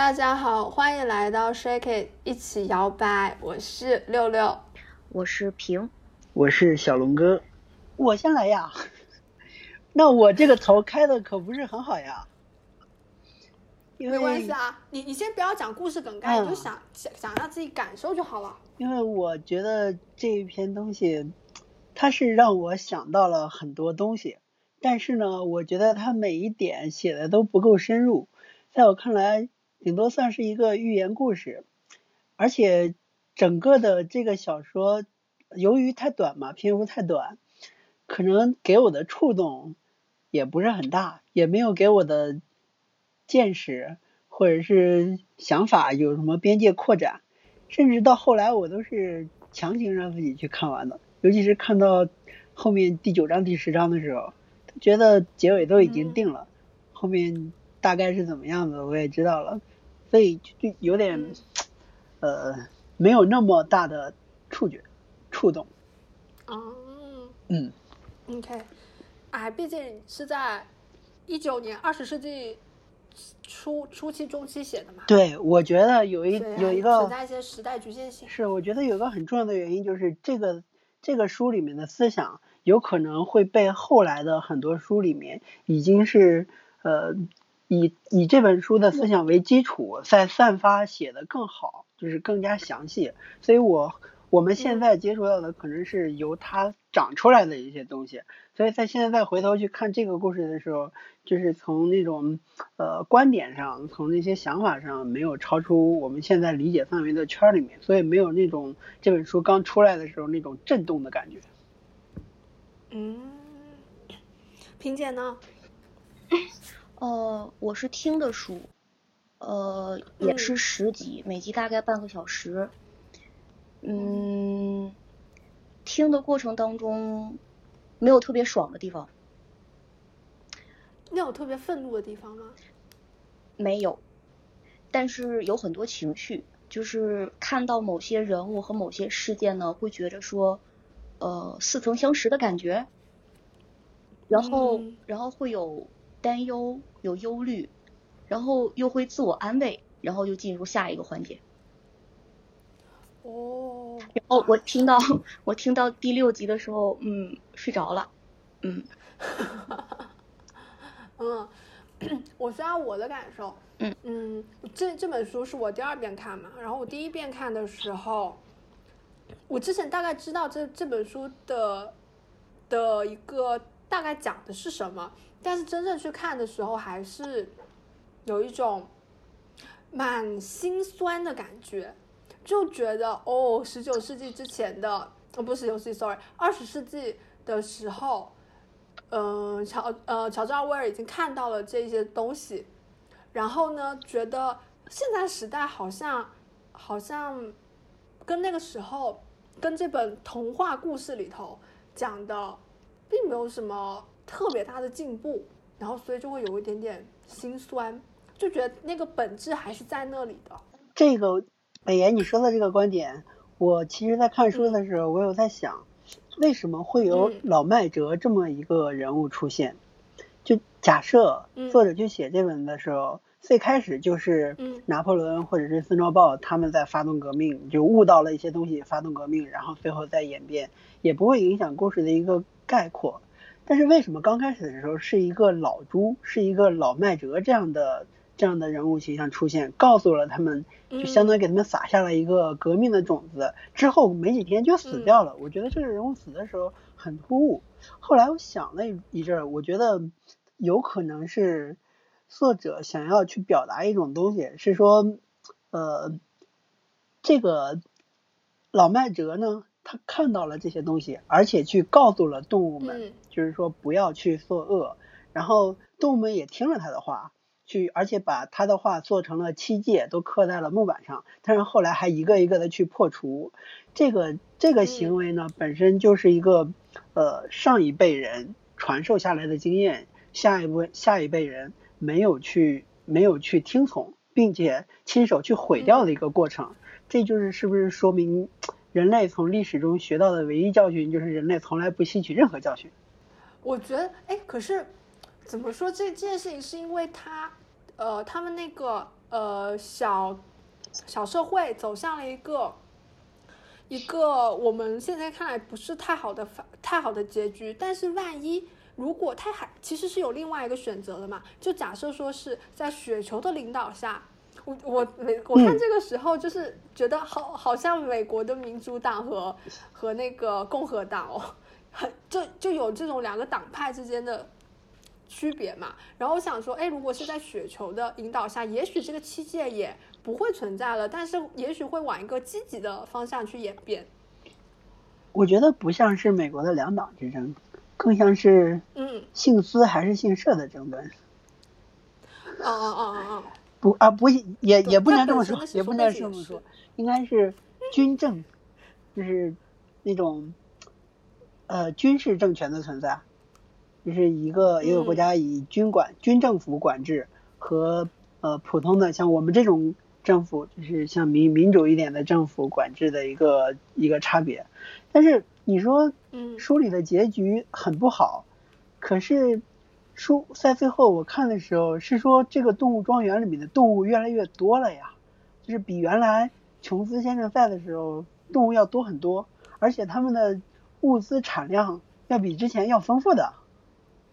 大家好，欢迎来到 Shake It 一起摇摆，我是六六，我是平，我是小龙哥，我先来呀。那我这个头开的可不是很好呀。没关系啊，你你先不要讲故事梗概，你就想想想让自己感受就好了。因为我觉得这一篇东西，它是让我想到了很多东西，但是呢，我觉得它每一点写的都不够深入，在我看来，顶多算是一个寓言故事，而且整个的这个小说由于太短嘛，篇幅太短，可能给我的触动也不是很大，也没有给我的。见识或者是想法有什么边界扩展，甚至到后来我都是强行让自己去看完的。尤其是看到后面第九章、第十章的时候，觉得结尾都已经定了，后面大概是怎么样的我也知道了，所以就有点呃没有那么大的触觉触动。哦，嗯，OK，哎，毕竟是在一九年二十世纪。初初期、中期写的嘛？对，我觉得有一有一个存在一些时代局限性。是，我觉得有个很重要的原因就是这个这个书里面的思想有可能会被后来的很多书里面已经是呃以以这本书的思想为基础再散发写的更好，就是更加详细。所以我我们现在接触到的可能是由它长出来的一些东西。所以在现在再回头去看这个故事的时候，就是从那种呃观点上，从那些想法上，没有超出我们现在理解范围的圈里面，所以没有那种这本书刚出来的时候那种震动的感觉。嗯，萍姐呢？呃，我是听的书，呃，也是十集，每集大概半个小时。嗯，听的过程当中。没有特别爽的地方，那有特别愤怒的地方吗？没有，但是有很多情绪，就是看到某些人物和某些事件呢，会觉得说，呃，似曾相识的感觉，然后，然后会有担忧，有忧虑，然后又会自我安慰，然后又进入下一个环节。哦，然后我听到 我听到第六集的时候，嗯，睡着了，嗯，嗯，我虽然我的感受，嗯。嗯，这这本书是我第二遍看嘛，然后我第一遍看的时候，我之前大概知道这这本书的的一个大概讲的是什么，但是真正去看的时候，还是有一种蛮心酸的感觉。就觉得哦，十九世纪之前的，哦不是十九世纪，sorry，二十世纪的时候，嗯，乔呃乔治奥威尔已经看到了这些东西，然后呢，觉得现在时代好像好像跟那个时候跟这本童话故事里头讲的并没有什么特别大的进步，然后所以就会有一点点心酸，就觉得那个本质还是在那里的。这个。北岩，你说的这个观点，我其实在看书的时候，我有在想，为什么会有老麦哲这么一个人物出现？就假设作者去写这本的时候，最开始就是拿破仑或者是孙兆豹他们在发动革命，就悟到了一些东西，发动革命，然后最后再演变，也不会影响故事的一个概括。但是为什么刚开始的时候是一个老朱，是一个老麦哲这样的？这样的人物形象出现，告诉了他们，就相当于给他们撒下了一个革命的种子。之后没几天就死掉了。我觉得这个人物死的时候很突兀。后来我想了一阵儿，我觉得有可能是作者想要去表达一种东西，是说，呃，这个老麦哲呢，他看到了这些东西，而且去告诉了动物们，就是说不要去作恶。然后动物们也听了他的话。去，而且把他的话做成了七戒，都刻在了木板上。但是后来还一个一个的去破除，这个这个行为呢，本身就是一个呃上一辈人传授下来的经验，下一辈下一辈人没有去没有去听从，并且亲手去毁掉的一个过程。这就是是不是说明人类从历史中学到的唯一教训，就是人类从来不吸取任何教训？我觉得，哎，可是怎么说这这件事情是因为他。呃，他们那个呃小小社会走向了一个一个我们现在看来不是太好的太好的结局，但是万一如果他还其实是有另外一个选择的嘛，就假设说是在雪球的领导下。我我美我看这个时候就是觉得好好像美国的民主党和和那个共和党哦，很就就有这种两个党派之间的区别嘛。然后我想说，哎，如果是在雪球的引导下，也许这个七界也不会存在了，但是也许会往一个积极的方向去演变。我觉得不像是美国的两党之争，更像是嗯姓司还是姓社的争论。哦哦哦哦哦。不啊，不也也不能这么说，也不能这么说，应该是军政，就是那种呃军事政权的存在，就是一个一个国家以军管军政府管制和呃普通的像我们这种政府，就是像民民主一点的政府管制的一个一个差别。但是你说，嗯，书里的结局很不好，可是。书在最后我看的时候是说，这个动物庄园里面的动物越来越多了呀，就是比原来琼斯先生在的时候动物要多很多，而且他们的物资产量要比之前要丰富的，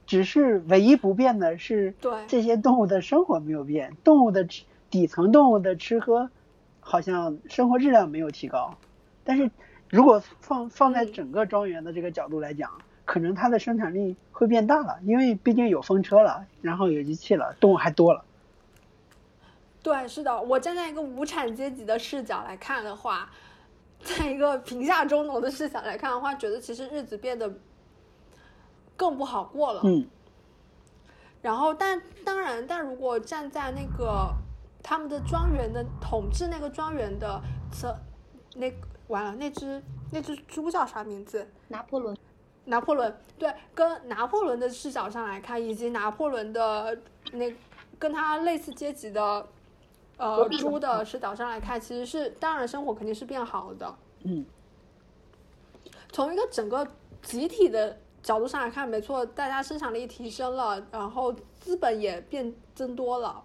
只是唯一不变的是，对这些动物的生活没有变，动物的底层动物的吃喝好像生活质量没有提高，但是如果放放在整个庄园的这个角度来讲。可能它的生产力会变大了，因为毕竟有风车了，然后有机器了，动物还多了。对，是的，我站在一个无产阶级的视角来看的话，在一个贫下中农的视角来看的话，觉得其实日子变得更不好过了。嗯。然后，但当然，但如果站在那个他们的庄园的统治那个庄园的侧，那完了，那只那只猪叫啥名字？拿破仑。拿破仑对，跟拿破仑的视角上来看，以及拿破仑的那跟他类似阶级的呃猪的视角上来看，其实是当然生活肯定是变好的。嗯，从一个整个集体的角度上来看，没错，大家生产力提升了，然后资本也变增多了。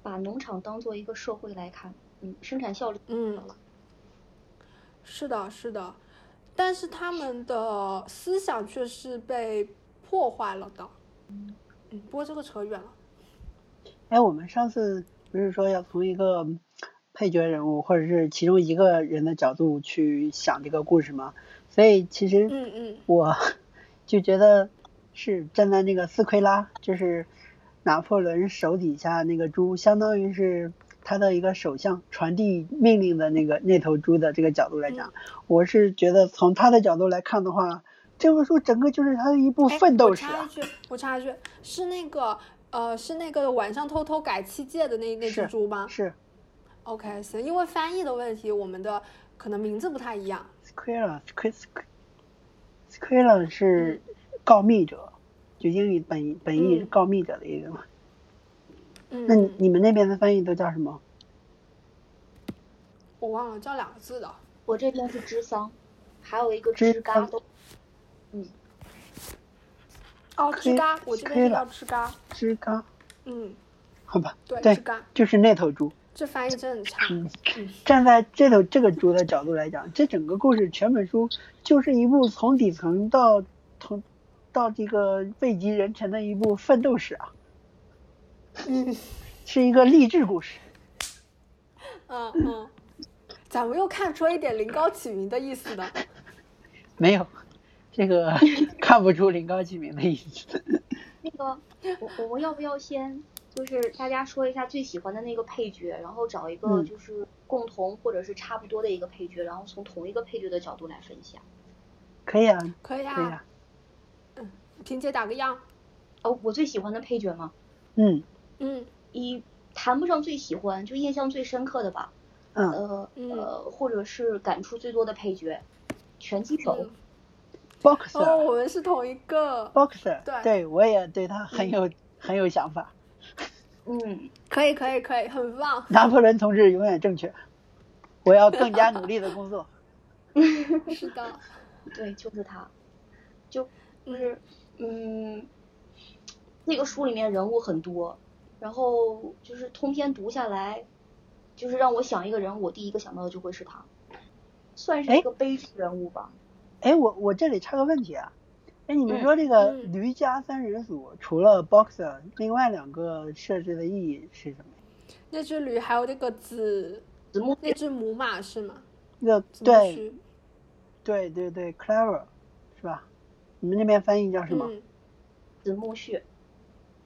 把农场当做一个社会来看，嗯，生产效率嗯，是的，是的。但是他们的思想却是被破坏了的。嗯，不过这个扯远了。哎，我们上次不是说要从一个配角人物或者是其中一个人的角度去想这个故事吗？所以其实，嗯嗯，我 就觉得是站在那个斯奎拉，就是拿破仑手底下那个猪，相当于是。他的一个首相传递命令的那个那头猪的这个角度来讲，我是觉得从他的角度来看的话，这本书整个就是他的一部奋斗史。我插一句，我插一句，是那个呃，是那个晚上偷偷改七戒的那那只猪吗？是。OK，行，因为翻译的问题，我们的可能名字不太一样。Squilla，Squilla 是告密者，就英语本本意是告密者的一个嘛。那你们那边的翻译都叫什么？我忘了，叫两个字的。我这边是知桑，还有一个吱嘎都。嗯。哦，吱嘎，我这边叫吱嘎。吱嘎。嗯。好吧。对。吱嘎。就是那头猪。这翻译真的很差。嗯。站在这头这个猪的角度来讲，这整个故事全本书就是一部从底层到从到这个位极人臣的一部奋斗史啊。嗯，是一个励志故事。嗯嗯，咱们又看出一点临高启明的意思呢。没有，这个 看不出临高启明的意思。那个，我我们要不要先就是大家说一下最喜欢的那个配角，然后找一个就是共同或者是差不多的一个配角，然后从同一个配角的角度来分享。可以啊，可以啊，可以啊。嗯，婷姐打个样。哦，我最喜欢的配角吗？嗯。嗯，一谈不上最喜欢，就印象最深刻的吧。嗯。呃呃，或者是感触最多的配角，拳击手。Boxer。哦，我们是同一个。Boxer。对。对，我也对他很有很有想法。嗯，可以可以可以，很棒。拿破仑同志永远正确。我要更加努力的工作。是的。对，就是他。就就是嗯。那个书里面人物很多，然后就是通篇读下来，就是让我想一个人，我第一个想到的就会是他，算是一个悲剧人物吧。哎，我我这里插个问题啊，哎，你们说这个驴家三人组除了 Boxer，另外两个设置的意义是什么？那只驴还有那个子子木，那只母马是吗？那个对，对对对，Clever 是吧？你们那边翻译叫什么？子木旭。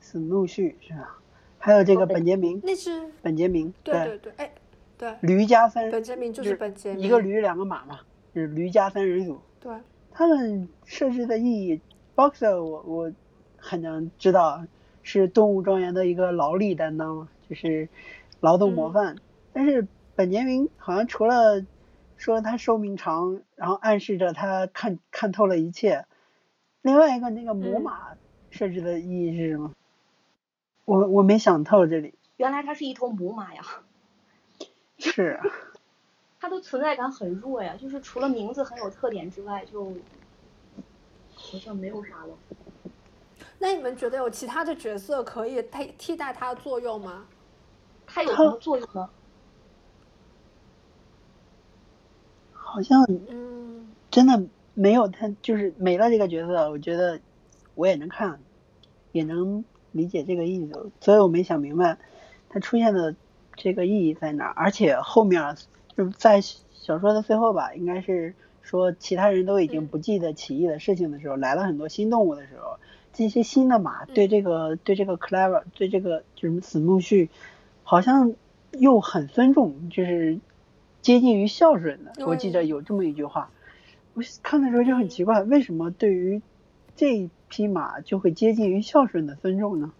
子木旭是吧？还有这个本杰明，那是本杰明。对对对，哎，对。驴加三，本杰明就是本杰明，一个驴两个马嘛，就是驴加三人组。对。他们设置的意义，Boxer 我我很能知道是动物庄园的一个劳力担当，就是劳动模范。但是本杰明好像除了说他寿命长，然后暗示着他看看透了一切。另外一个那个母马设置的意义是什么？我我没想透这里。原来它是一头母马呀。是。它的存在感很弱呀，就是除了名字很有特点之外，就好像没有啥了。那你们觉得有其他的角色可以替替代它的作用吗？它有什么作用呢？好像，嗯，真的没有他，就是没了这个角色，我觉得我也能看，也能理解这个意思，所以我没想明白它出现的这个意义在哪。而且后面就在小说的最后吧，应该是说其他人都已经不记得起义的事情的时候，来了很多新动物的时候，这些新的马对这个对这个 Clever 对这个就是子木旭，好像又很尊重，就是。接近于孝顺的，我记得有这么一句话，我看的时候就很奇怪，为什么对于这匹马就会接近于孝顺的尊重呢？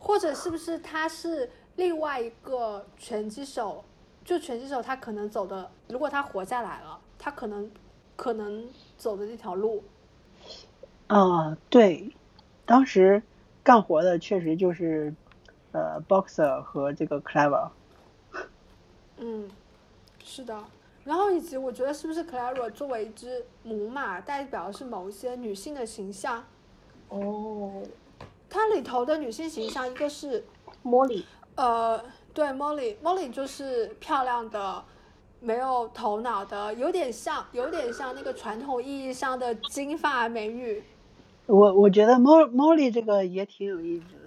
或者是不是他是另外一个拳击手？就拳击手他可能走的，如果他活下来了，他可能可能走的这条路。啊，对，当时干活的确实就是呃，boxer 和这个 clever。嗯，是的，然后以及我觉得是不是 Clara 作为一只母马，代表的是某一些女性的形象？哦，它里头的女性形象一个是 Molly，呃，对，Molly，Molly 就是漂亮的，没有头脑的，有点像，有点像那个传统意义上的金发美女。我我觉得 Molly 这个也挺有意思的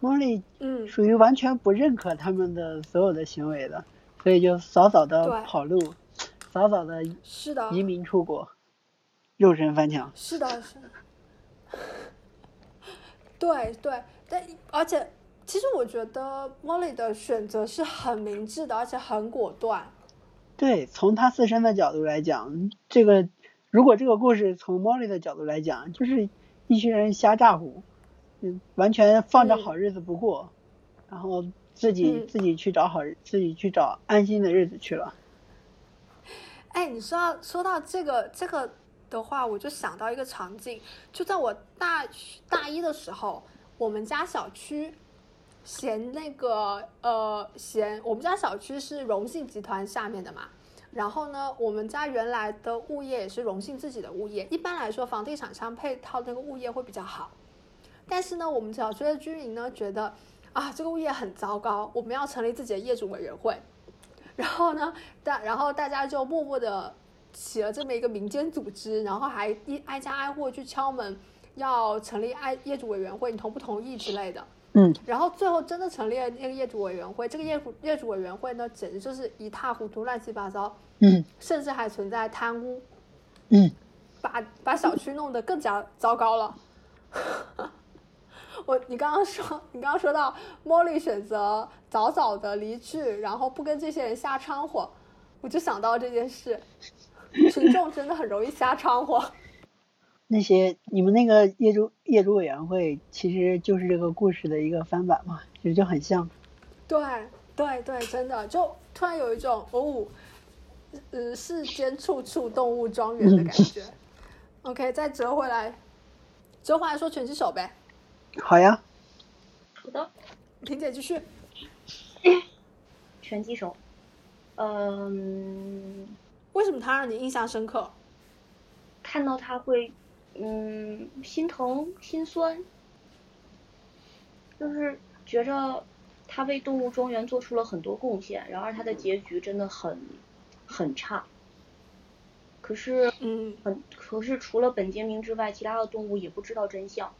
，Molly，嗯，属于完全不认可他们的所有的行为的。所以就早早的跑路，早早的是的移民出国，肉身翻墙。是的，是。对对，但而且其实我觉得 Molly 的选择是很明智的，而且很果断。对，从他自身的角度来讲，这个如果这个故事从 Molly 的角度来讲，就是一群人瞎咋呼，嗯，完全放着好日子不过，然后。自己自己去找好，自己去找安心的日子去了。哎，你说到说到这个这个的话，我就想到一个场景，就在我大大一的时候，我们家小区嫌那个呃嫌我们家小区是荣信集团下面的嘛，然后呢，我们家原来的物业也是荣信自己的物业，一般来说房地产商配套那个物业会比较好，但是呢，我们小区的居民呢觉得。啊，这个物业很糟糕，我们要成立自己的业主委员会。然后呢，大然后大家就默默的起了这么一个民间组织，然后还一挨家挨户去敲门，要成立爱业主委员会，你同不同意之类的。嗯。然后最后真的成立了那个业主委员会，这个业主业主委员会呢，简直就是一塌糊涂，乱七八糟。嗯。甚至还存在贪污。嗯。把把小区弄得更加糟糕了。我你刚刚说你刚刚说到茉莉选择早早的离去，然后不跟这些人瞎掺和，我就想到这件事，群众真的很容易瞎掺和。那些你们那个业主业主委员会其实就是这个故事的一个翻版嘛，其实就很像。对对对，真的就突然有一种哦，呃，世间处处动物庄园的感觉。OK，再折回来，折回来说拳击手呗。好呀，好的，婷姐继续。拳击手，嗯，为什么他让你印象深刻？看到他会，嗯，心疼心酸。就是觉着他为动物庄园做出了很多贡献，然而他的结局真的很很差。可是，嗯，很可是除了本杰明之外，其他的动物也不知道真相。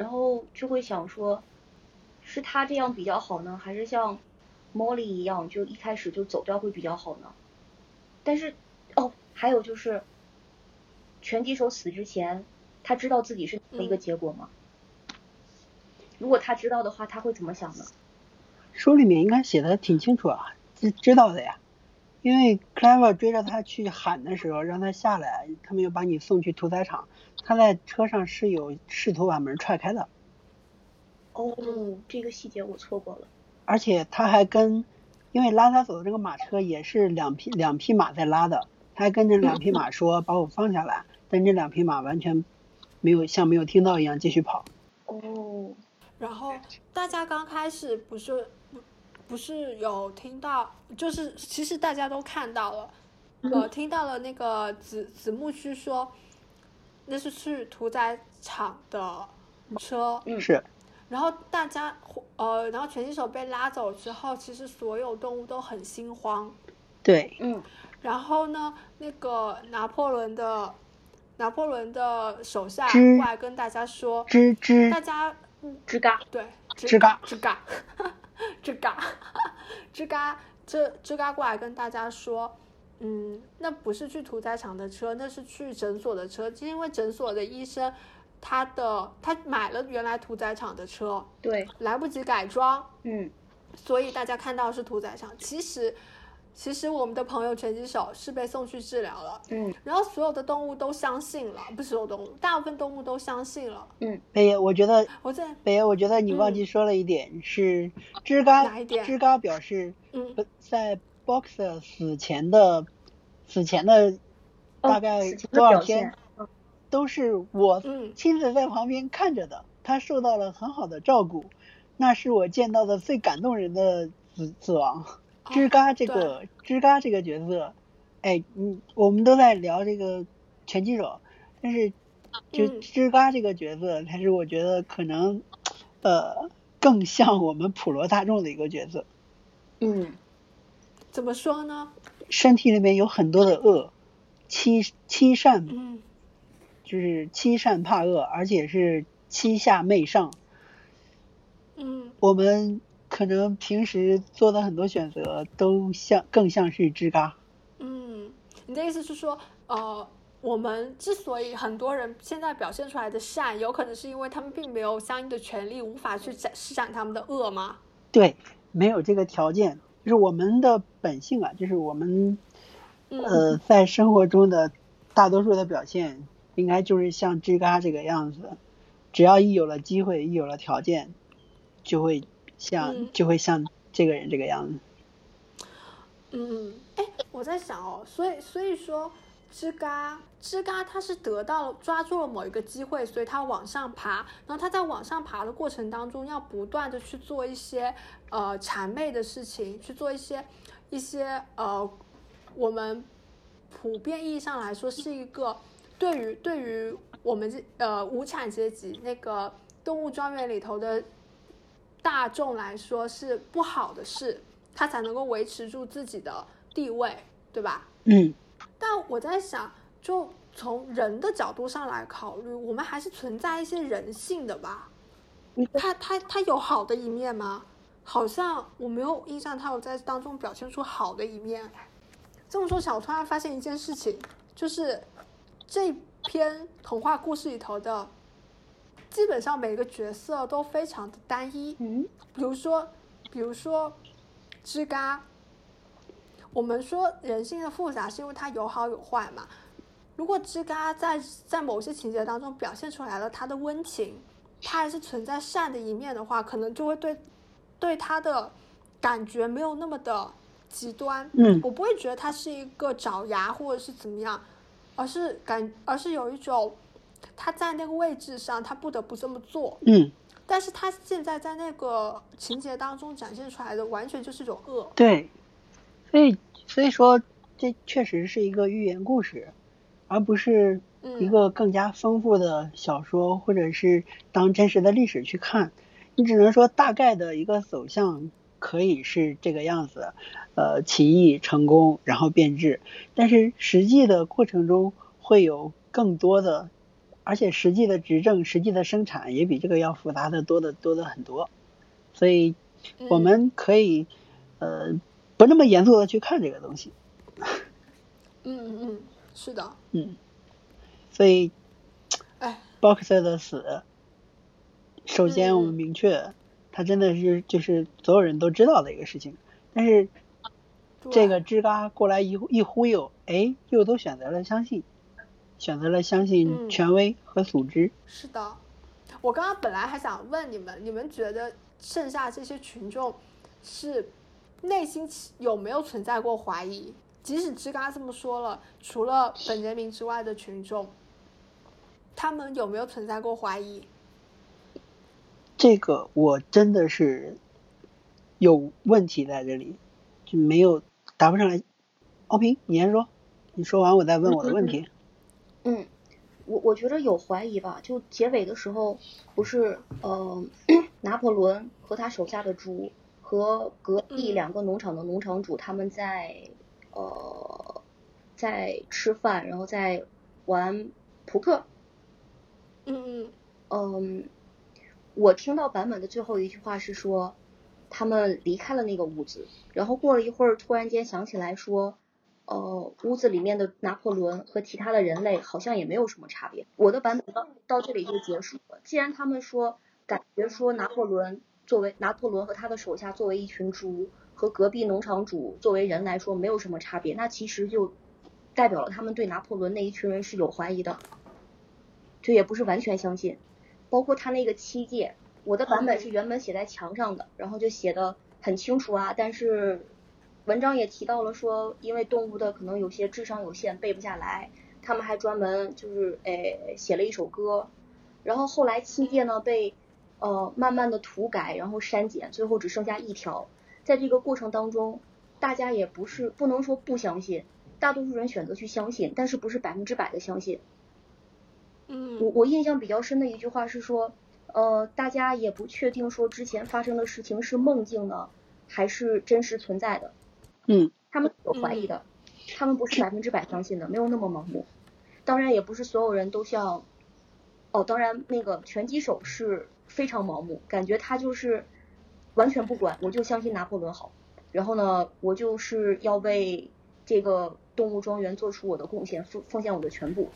然后就会想说，是他这样比较好呢，还是像 Molly 一样，就一开始就走掉会比较好呢？但是，哦，还有就是，拳击手死之前，他知道自己是一个结果吗？如果他知道的话，他会怎么想呢？书里面应该写的挺清楚啊，知知道的呀。因为 Clever 追着他去喊的时候，让他下来，他们又把你送去屠宰场。他在车上是有试图把门踹开的。哦，这个细节我错过了。而且他还跟，因为拉他走的这个马车也是两匹两匹马在拉的，他还跟这两匹马说把我放下来，但这两匹马完全没有像没有听到一样继续跑。哦。然后大家刚开始不是不不是有听到，就是其实大家都看到了，我，听到了那个子子木须说，那是去屠宰场的车，嗯，是。然后大家呃，然后拳击手被拉走之后，其实所有动物都很心慌。对，嗯。然后呢，那个拿破仑的拿破仑的手下过来跟大家说，吱吱，大家。吱嘎，对，吱嘎，吱嘎，吱嘎，吱嘎，这吱嘎过来跟大家说，嗯，那不是去屠宰场的车，那是去诊所的车，因为诊所的医生他的他买了原来屠宰场的车，对，来不及改装，嗯，所以大家看到是屠宰场，其实。其实我们的朋友拳击手是被送去治疗了，嗯，然后所有的动物都相信了，不是所有动物，大部分动物都相信了，嗯。北野，我觉得我在北野，我觉得你忘记说了一点，嗯、是吱嘎，哪一点？吱嘎表示，嗯，在 Boxer 死前的死前的大概哦多少天，嗯、都是我嗯。亲自在旁边看着的，他受到了很好的照顾，那是我见到的最感动人的死死亡。吱嘎这个吱嘎这个角色，哎，嗯，我们都在聊这个拳击手，但是就吱嘎这个角色，才是我觉得可能呃更像我们普罗大众的一个角色。嗯，怎么说呢？身体里面有很多的恶，欺欺善，嗯，就是欺善怕恶，而且是欺下媚上。嗯，我们。可能平时做的很多选择都像更像是吱嘎。嗯，你的意思是说，呃，我们之所以很多人现在表现出来的善，有可能是因为他们并没有相应的权利，无法去展施展他们的恶吗？对，没有这个条件，就是我们的本性啊，就是我们，呃，在生活中的大多数的表现，应该就是像吱嘎这个样子，只要一有了机会，一有了条件，就会。像嗯就会像这个人这个样子。嗯，哎，我在想哦，所以所以说，吱嘎吱嘎，他是得到了抓住了某一个机会，所以他往上爬，然后他在往上爬的过程当中，要不断的去做一些呃谄媚的事情，去做一些一些呃我们普遍意义上来说是一个对于对于我们这呃无产阶级那个动物庄园里头的。大众来说是不好的事，他才能够维持住自己的地位，对吧？嗯。但我在想，就从人的角度上来考虑，我们还是存在一些人性的吧。他他他有好的一面吗？好像我没有印象他有在当中表现出好的一面。这么说起来，我突然发现一件事情，就是这篇童话故事里头的。基本上每个角色都非常的单一，嗯，比如说，比如说，吱嘎，我们说人性的复杂是因为它有好有坏嘛。如果吱嘎在在某些情节当中表现出来了他的温情，他还是存在善的一面的话，可能就会对对他的感觉没有那么的极端。嗯，我不会觉得他是一个爪牙或者是怎么样，而是感而是有一种。他在那个位置上，他不得不这么做。嗯，但是他现在在那个情节当中展现出来的，完全就是一种恶。对，所以所以说这确实是一个寓言故事，而不是一个更加丰富的小说，或者是当真实的历史去看。你只能说大概的一个走向可以是这个样子，呃，起义成功，然后变质，但是实际的过程中会有更多的，而且实际的执政、实际的生产也比这个要复杂的多的多的很多，所以我们可以呃不那么严肃的去看这个东西。嗯嗯嗯，是的。嗯，所以，哎，Boxer 的死。首先，我们明确，他真的是就是所有人都知道的一个事情。但是，这个吱嘎过来一一忽悠，哎，又都选择了相信，选择了相信权威和组织。是的，我刚刚本来还想问你们，你们觉得剩下这些群众是内心有没有存在过怀疑？即使吱嘎这么说了，除了本杰明之外的群众，他们有没有存在过怀疑？这个我真的是有问题在这里，就没有答不上来。奥平，你先说，你说完我再问我的问题。嗯，我我觉得有怀疑吧。就结尾的时候，不是呃，拿破仑和他手下的猪和隔壁两个农场的农场主他们在呃在吃饭，然后在玩扑克。嗯嗯嗯。我听到版本的最后一句话是说，他们离开了那个屋子，然后过了一会儿，突然间想起来说，呃，屋子里面的拿破仑和其他的人类好像也没有什么差别。我的版本到到这里就结束了。既然他们说感觉说拿破仑作为拿破仑和他的手下作为一群猪和隔壁农场主作为人来说没有什么差别，那其实就代表了他们对拿破仑那一群人是有怀疑的，就也不是完全相信。包括他那个七戒，我的版本是原本写在墙上的，然后就写的很清楚啊。但是文章也提到了说，因为动物的可能有些智商有限，背不下来，他们还专门就是诶写了一首歌。然后后来七戒呢被呃慢慢的涂改，然后删减，最后只剩下一条。在这个过程当中，大家也不是不能说不相信，大多数人选择去相信，但是不是百分之百的相信。嗯，我我印象比较深的一句话是说，呃，大家也不确定说之前发生的事情是梦境呢，还是真实存在的。嗯，他们有怀疑的，他们不是百分之百相信的，没有那么盲目。当然，也不是所有人都像，哦，当然那个拳击手是非常盲目，感觉他就是完全不管，我就相信拿破仑好，然后呢，我就是要为这个动物庄园做出我的贡献，奉奉献我的全部。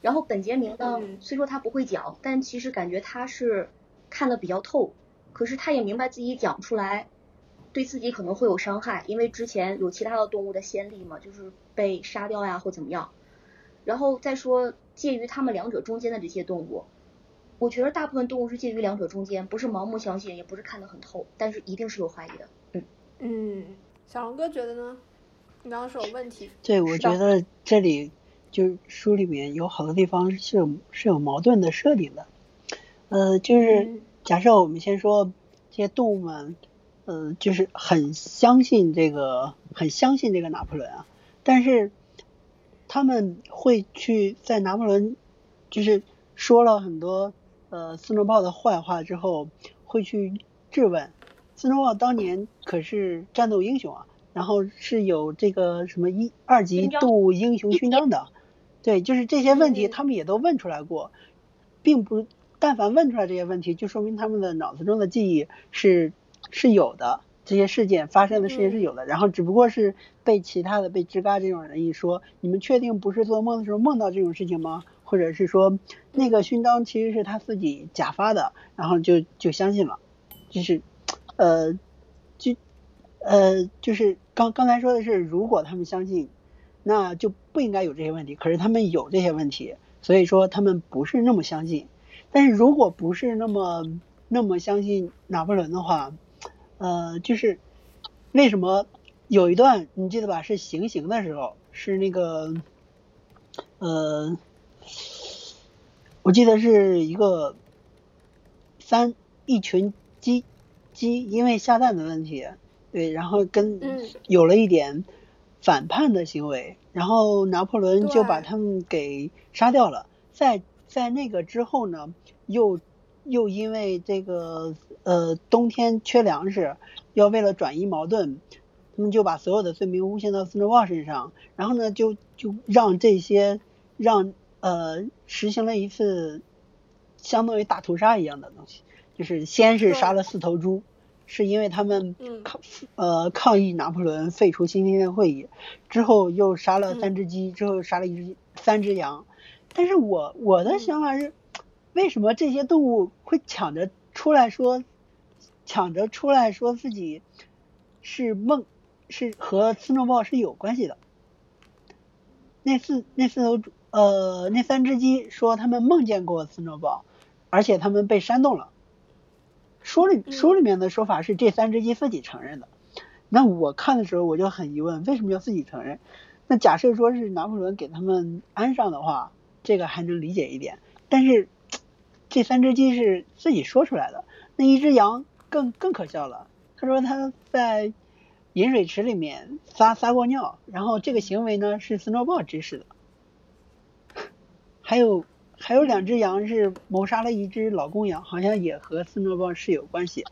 然后本杰明呢，虽说他不会讲，但其实感觉他是看的比较透。可是他也明白自己讲出来，对自己可能会有伤害，因为之前有其他的动物的先例嘛，就是被杀掉呀或怎么样。然后再说介于他们两者中间的这些动物，我觉得大部分动物是介于两者中间，不是盲目相信，也不是看得很透，但是一定是有怀疑的。嗯嗯，小龙哥觉得呢？你刚刚说有问题。对，我觉得这里。就书里面有好多地方是有是有矛盾的设定的，呃，就是假设我们先说这些动物们，呃，就是很相信这个，很相信这个拿破仑啊，但是他们会去在拿破仑就是说了很多呃斯诺豹的坏话之后，会去质问。斯诺豹当年可是战斗英雄啊，然后是有这个什么一二级动物英雄勋章的。对，就是这些问题，他们也都问出来过，并不，但凡问出来这些问题，就说明他们的脑子中的记忆是是有的，这些事件发生的事情是有的，然后只不过是被其他的被吱嘎这种人一说，你们确定不是做梦的时候梦到这种事情吗？或者是说那个勋章其实是他自己假发的，然后就就相信了，就是，呃，就，呃，就是刚刚才说的是，如果他们相信。那就不应该有这些问题，可是他们有这些问题，所以说他们不是那么相信。但是如果不是那么那么相信拿破仑的话，呃，就是为什么有一段你记得吧？是行刑的时候，是那个呃，我记得是一个三一群鸡鸡因为下蛋的问题，对，然后跟有了一点。反叛的行为，然后拿破仑就把他们给杀掉了。在在那个之后呢，又又因为这个呃冬天缺粮食，要为了转移矛盾，他们就把所有的罪名诬陷到斯诺鲍身上，然后呢就就让这些让呃实行了一次相当于大屠杀一样的东西，就是先是杀了四头猪。是因为他们抗呃抗议拿破仑废除新天会议之后，又杀了三只鸡，之后杀了一只三只羊。但是我我的想法是，为什么这些动物会抢着出来说，抢着出来说自己是梦，是和斯诺鲍是有关系的？那四那四头呃那三只鸡说他们梦见过斯诺鲍，而且他们被煽动了。书里书里面的说法是这三只鸡自己承认的，那我看的时候我就很疑问，为什么要自己承认？那假设说是拿破仑给他们安上的话，这个还能理解一点。但是这三只鸡是自己说出来的，那一只羊更更可笑了。他说他在饮水池里面撒撒过尿，然后这个行为呢是斯诺鲍指使的。还有。还有两只羊是谋杀了一只老公羊，好像也和斯诺鲍是有关系。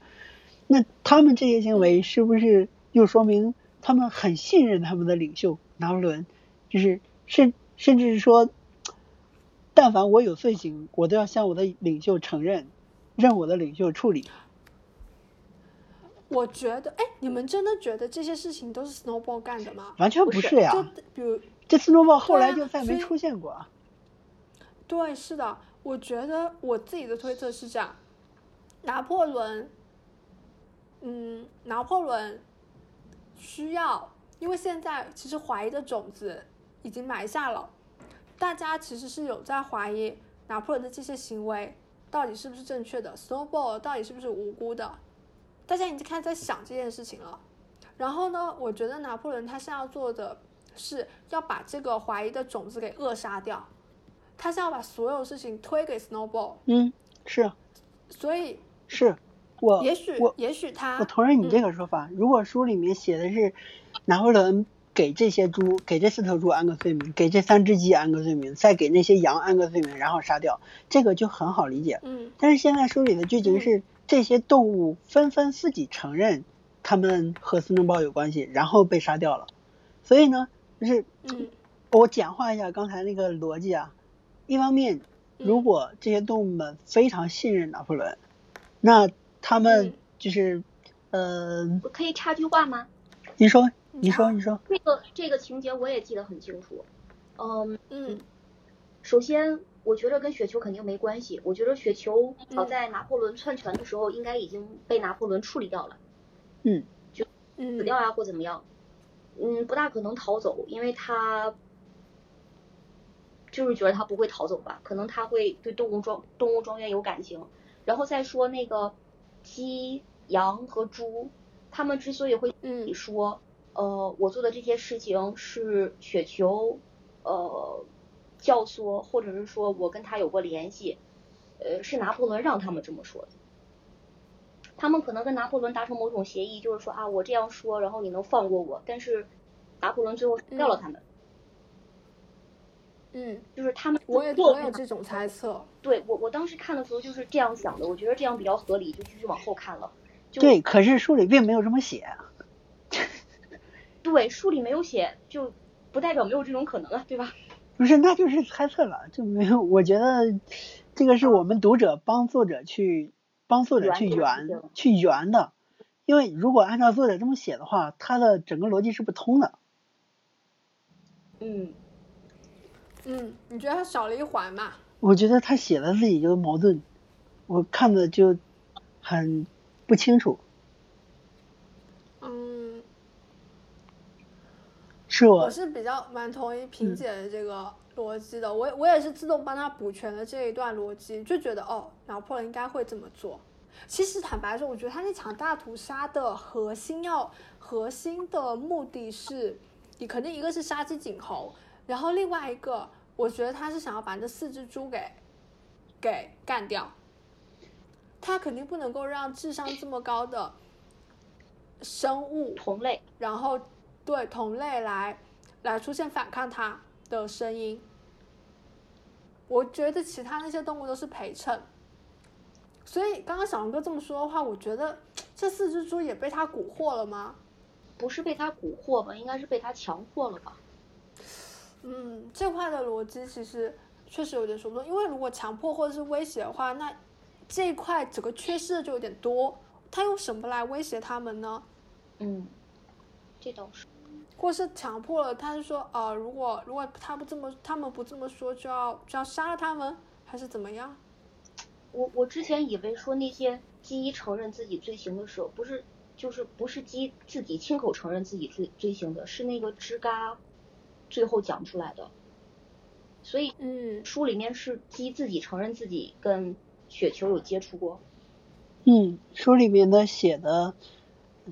那他们这些行为是不是又说明他们很信任他们的领袖拿破仑？就是甚甚至是说，但凡我有罪行，我都要向我的领袖承认，任我的领袖处理。我觉得，哎，你们真的觉得这些事情都是 Snowball 干的吗？完全不是呀。就比如，这 Snowball 后来就再没出现过。对，是的，我觉得我自己的推测是这样：拿破仑，嗯，拿破仑需要，因为现在其实怀疑的种子已经埋下了，大家其实是有在怀疑拿破仑的这些行为到底是不是正确的，Snowball 到底是不是无辜的，大家已经开始在想这件事情了。然后呢，我觉得拿破仑他现在要做的是要把这个怀疑的种子给扼杀掉。他是要把所有事情推给 Snowball。嗯，是。所以是，我也许我也许他我同意你这个说法。如果书里面写的是拿破仑给这些猪，给这四头猪安个罪名，给这三只鸡安个罪名，再给那些羊安个罪名，然后杀掉，这个就很好理解。嗯。但是现在书里的剧情是这些动物纷纷自己承认他们和斯诺鲍有关系，然后被杀掉了。所以呢，就是我简化一下刚才那个逻辑啊。一方面，如果这些动物们非常信任拿破仑，那他们就是，呃，我可以插句话吗？你说，你说，你说。这个这个情节我也记得很清楚。嗯嗯。首先，我觉得跟雪球肯定没关系。我觉得雪球早在拿破仑篡权的时候，应该已经被拿破仑处理掉了。嗯。就死掉啊，或怎么样？嗯，不大可能逃走，因为他。就是觉得他不会逃走吧？可能他会对动物庄动物庄园有感情。然后再说那个鸡、羊和猪，他们之所以会你说，呃，我做的这些事情是雪球，呃，教唆，或者是说我跟他有过联系，呃，是拿破仑让他们这么说的。他们可能跟拿破仑达成某种协议，就是说啊，我这样说，然后你能放过我。但是拿破仑最后杀掉了他们。嗯，就是他们，我也我有这种猜测。对我，我当时看的时候就是这样想的，我觉得这样比较合理，就继续往后看了。对，可是书里并没有这么写。对，书里没有写，就不代表没有这种可能啊，对吧？不是，那就是猜测了，就没有。我觉得这个是我们读者帮作者去帮作者去圆去圆的，因为如果按照作者这么写的话，他的整个逻辑是不通的。嗯。嗯，你觉得他少了一环嘛？我觉得他写的自己就矛盾，我看的就很不清楚。是我我是比较蛮同意萍姐的这个逻辑的，我我也是自动帮他补全了这一段逻辑，就觉得哦，拿破仑应该会这么做。其实坦白说，我觉得他那场大屠杀的核心要核心的目的是，你肯定一个是杀鸡儆猴。然后另外一个，我觉得他是想要把这四只猪给给干掉，他肯定不能够让智商这么高的生物同类，然后对同类来来出现反抗它的声音。我觉得其他那些动物都是陪衬，所以刚刚小龙哥这么说的话，我觉得这四只猪也被他蛊惑了吗？不是被他蛊惑吧，应该是被他强迫了吧。嗯，这块的逻辑其实确实有点说不通，因为如果强迫或者是威胁的话，那这一块整个缺失的就有点多。他用什么来威胁他们呢？嗯，这倒是。或是强迫了，他是说，呃，如果如果他不这么，他们不这么说，就要就要杀了他们，还是怎么样？我我之前以为说那些鸡承认自己罪行的时候，不是就是不是鸡自己亲口承认自己罪罪行的，是那个吱嘎最后讲出来的。所以，嗯，书里面是鸡自己承认自己跟雪球有接触过。嗯，书里面的写的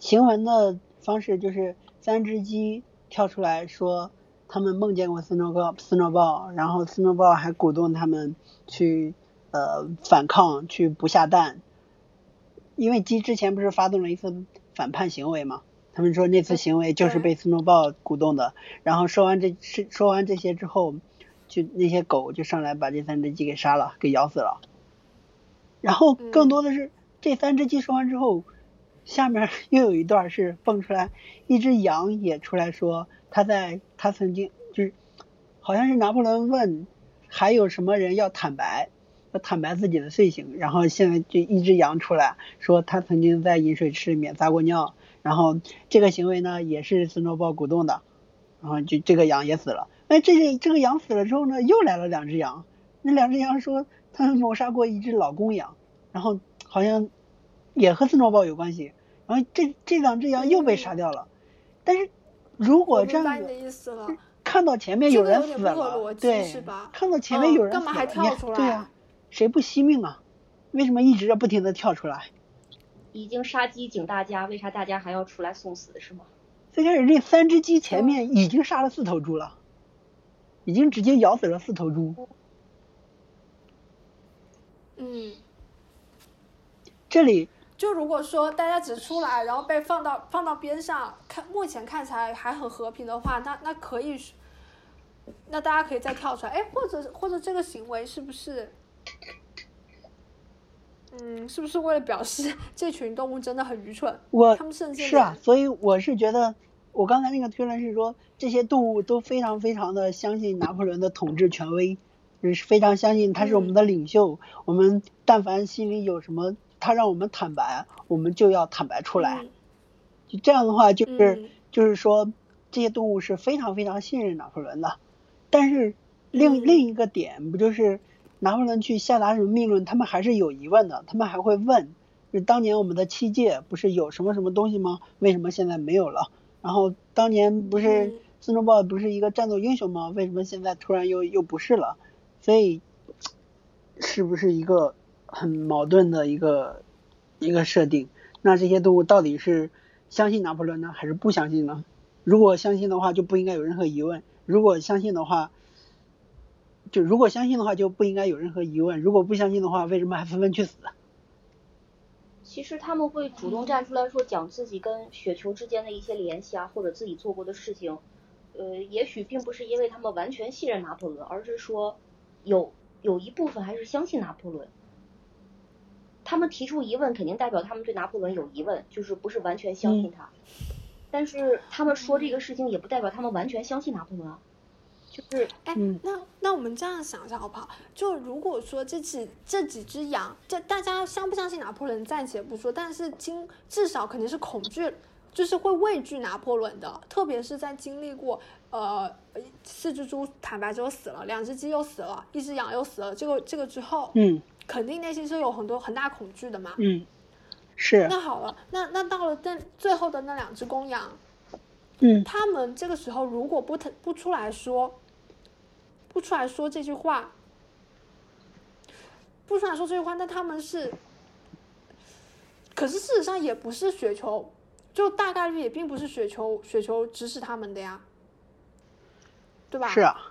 行文的方式就是三只鸡跳出来说他们梦见过斯诺高斯诺鲍，然后斯诺鲍还鼓动他们去呃反抗，去不下蛋，因为鸡之前不是发动了一次反叛行为嘛，他们说那次行为就是被斯诺鲍鼓动的，然后说完这说说完这些之后，就那些狗就上来把这三只鸡给杀了，给咬死了，然后更多的是。这三只鸡说完之后，下面又有一段是蹦出来，一只羊也出来说，他在他曾经就是，好像是拿破仑问还有什么人要坦白，要坦白自己的罪行，然后现在就一只羊出来说他曾经在饮水池里面撒过尿，然后这个行为呢也是斯诺鲍鼓动的，然后就这个羊也死了。哎，这这个羊死了之后呢，又来了两只羊，那两只羊说他们谋杀过一只老公羊，然后。好像也和斯诺鲍有关系，然后这这两只羊又被杀掉了。但是如果这样子，看到前面有人死了，对，看到前面有人死了，对呀，谁不惜命啊？为什么一直要不停的跳出来？已经杀鸡警大家，为啥大家还要出来送死是吗？最开始这三只鸡前面已经杀了四头猪了，已经直接咬死了四头猪。嗯。这里就如果说大家只出来，然后被放到放到边上看，目前看起来还很和平的话，那那可以，那大家可以再跳出来，哎，或者或者这个行为是不是，嗯，是不是为了表示这群动物真的很愚蠢？我他们甚至是啊，所以我是觉得，我刚才那个推论是说，这些动物都非常非常的相信拿破仑的统治权威，是非常相信他是我们的领袖，我们但凡心里有什么。他让我们坦白，我们就要坦白出来。就这样的话，就是就是说，这些动物是非常非常信任拿破仑的。但是另另一个点，不就是拿破仑去下达什么命令，他们还是有疑问的。他们还会问：就当年我们的七界不是有什么什么东西吗？为什么现在没有了？然后当年不是斯诺鲍不是一个战斗英雄吗？为什么现在突然又又不是了？所以是不是一个？很矛盾的一个一个设定，那这些动物到底是相信拿破仑呢，还是不相信呢？如果相信的话，就不应该有任何疑问；如果相信的话，就如果相信的话，就不应该有任何疑问；如果不相信的话，为什么还纷纷去死？其实他们会主动站出来说，讲自己跟雪球之间的一些联系啊，或者自己做过的事情。呃，也许并不是因为他们完全信任拿破仑，而是说有有一部分还是相信拿破仑。他们提出疑问，肯定代表他们对拿破仑有疑问，就是不是完全相信他。但是他们说这个事情，也不代表他们完全相信拿破仑。就是，哎，那那我们这样想一下好不好？就如果说这几这几只羊，这大家相不相信拿破仑暂且不说，但是经至少肯定是恐惧，就是会畏惧拿破仑的。特别是在经历过呃四只猪坦白之后死了，两只鸡又死了，一只羊又死了，这个这个之后，嗯。肯定内心是有很多很大恐惧的嘛。嗯，是。那好了，那那到了那最后的那两只公羊，嗯，他们这个时候如果不不出来说，不出来说这句话，不出来说这句话，那他们是，可是事实上也不是雪球，就大概率也并不是雪球雪球指使他们的呀，对吧？是啊。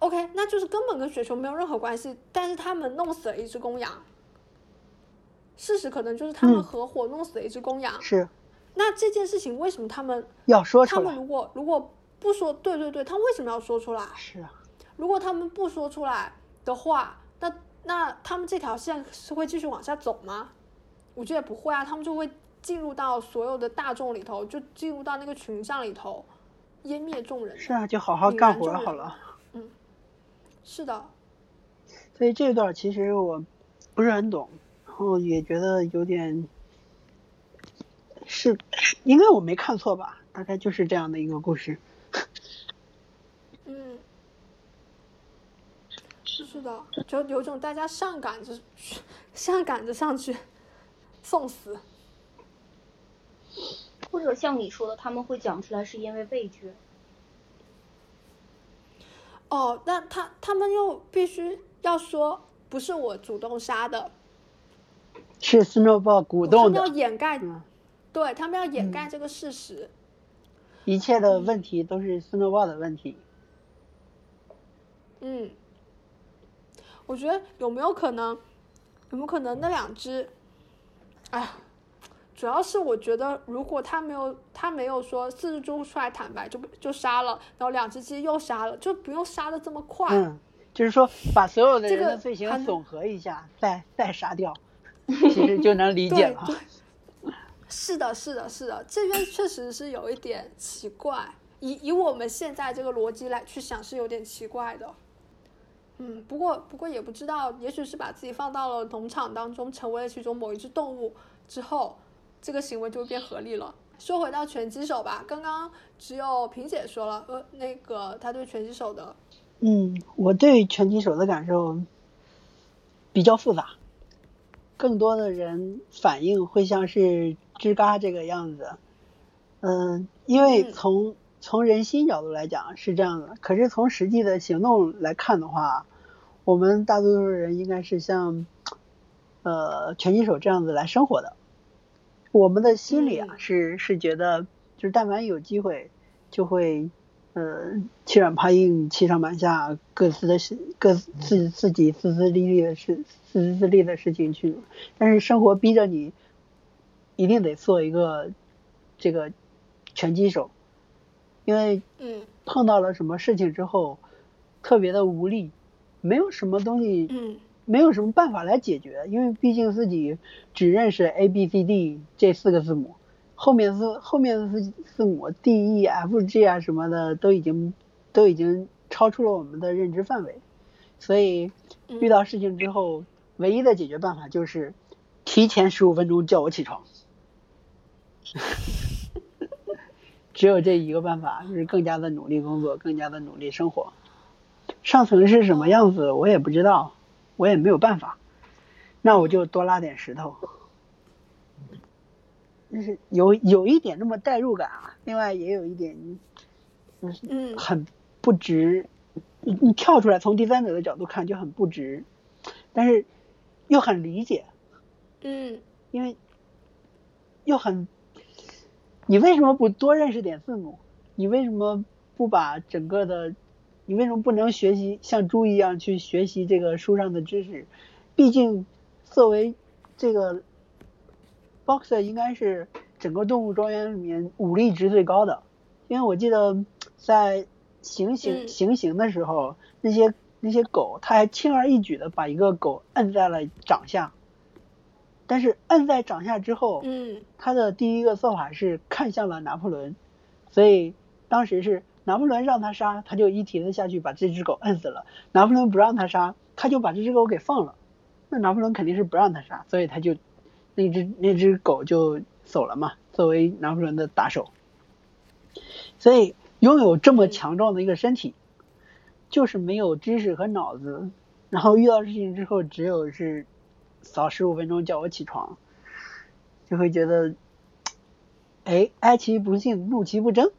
OK，那就是根本跟雪球没有任何关系，但是他们弄死了一只公羊。事实可能就是他们合伙弄死了一只公羊。是。那这件事情为什么他们要说出来？他们如果如果不说，对对对，他为什么要说出来？是啊，如果他们不说出来的话，那那他们这条线是会继续往下走吗？我觉得不会啊，他们就会进入到所有的大众里头，就进入到那个群像里头，湮灭众人。是啊，就好好干活好了。嗯，是的。所以这段其实我不是很懂，然后也觉得有点是，应该我没看错吧？大概就是这样的一个故事。嗯，是的，就有种大家上赶着上赶着上去送死，或者像你说的，他们会讲出来是因为畏惧。哦，那他他们又必须要说不是我主动杀的，是 Snowball 鼓动的，他们要掩盖，嗯、对他们要掩盖这个事实，一切的问题都是 Snowball 的问题。嗯，我觉得有没有可能，有没有可能那两只，哎呀。主要是我觉得，如果他没有他没有说四只猪出来坦白，就就杀了，然后两只鸡又杀了，就不用杀的这么快。嗯，就是说把所有的人的罪行总和一下，再再杀掉，其实就能理解了。是的，是的，是的，这边确实是有一点奇怪，以以我们现在这个逻辑来去想是有点奇怪的。嗯，不过不过也不知道，也许是把自己放到了农场当中，成为了其中某一只动物之后。这个行为就变合理了。说回到拳击手吧，刚刚只有萍姐说了，呃，那个他对拳击手的，嗯，我对拳击手的感受比较复杂，更多的人反应会像是吱嘎这个样子，嗯，因为从从人心角度来讲是这样的，可是从实际的行动来看的话，我们大多数人应该是像呃拳击手这样子来生活的。我们的心里啊，是是觉得，就是但凡有机会，就会，呃，欺软怕硬，欺上瞒下，各自的事，各自自己自私自利的事，自私自利的事情去。但是生活逼着你，一定得做一个这个拳击手，因为，嗯，碰到了什么事情之后，特别的无力，没有什么东西，嗯。没有什么办法来解决，因为毕竟自己只认识 A B C D 这四个字母，后面是后面的字字母 D E F G 啊什么的都已经都已经超出了我们的认知范围，所以遇到事情之后，唯一的解决办法就是提前十五分钟叫我起床，只有这一个办法，就是更加的努力工作，更加的努力生活。上层是什么样子，我也不知道。我也没有办法，那我就多拉点石头，就是有有一点那么代入感啊。另外也有一点，嗯，很不值。你你跳出来从第三者的角度看就很不值，但是又很理解。嗯，因为又很，你为什么不多认识点字母？你为什么不把整个的？你为什么不能学习像猪一样去学习这个书上的知识？毕竟作为这个 boxer 应该是整个动物庄园里面武力值最高的。因为我记得在行刑行刑的时候，那些那些狗，它还轻而易举的把一个狗摁在了掌下。但是摁在掌下之后，嗯，他的第一个做法是看向了拿破仑，所以当时是。拿破仑让他杀，他就一蹄子下去把这只狗摁死了。拿破仑不让他杀，他就把这只狗给放了。那拿破仑肯定是不让他杀，所以他就那只那只狗就走了嘛。作为拿破仑的打手，所以拥有这么强壮的一个身体，就是没有知识和脑子。然后遇到事情之后，只有是早十五分钟叫我起床，就会觉得，哎，哀其不幸，怒其不争。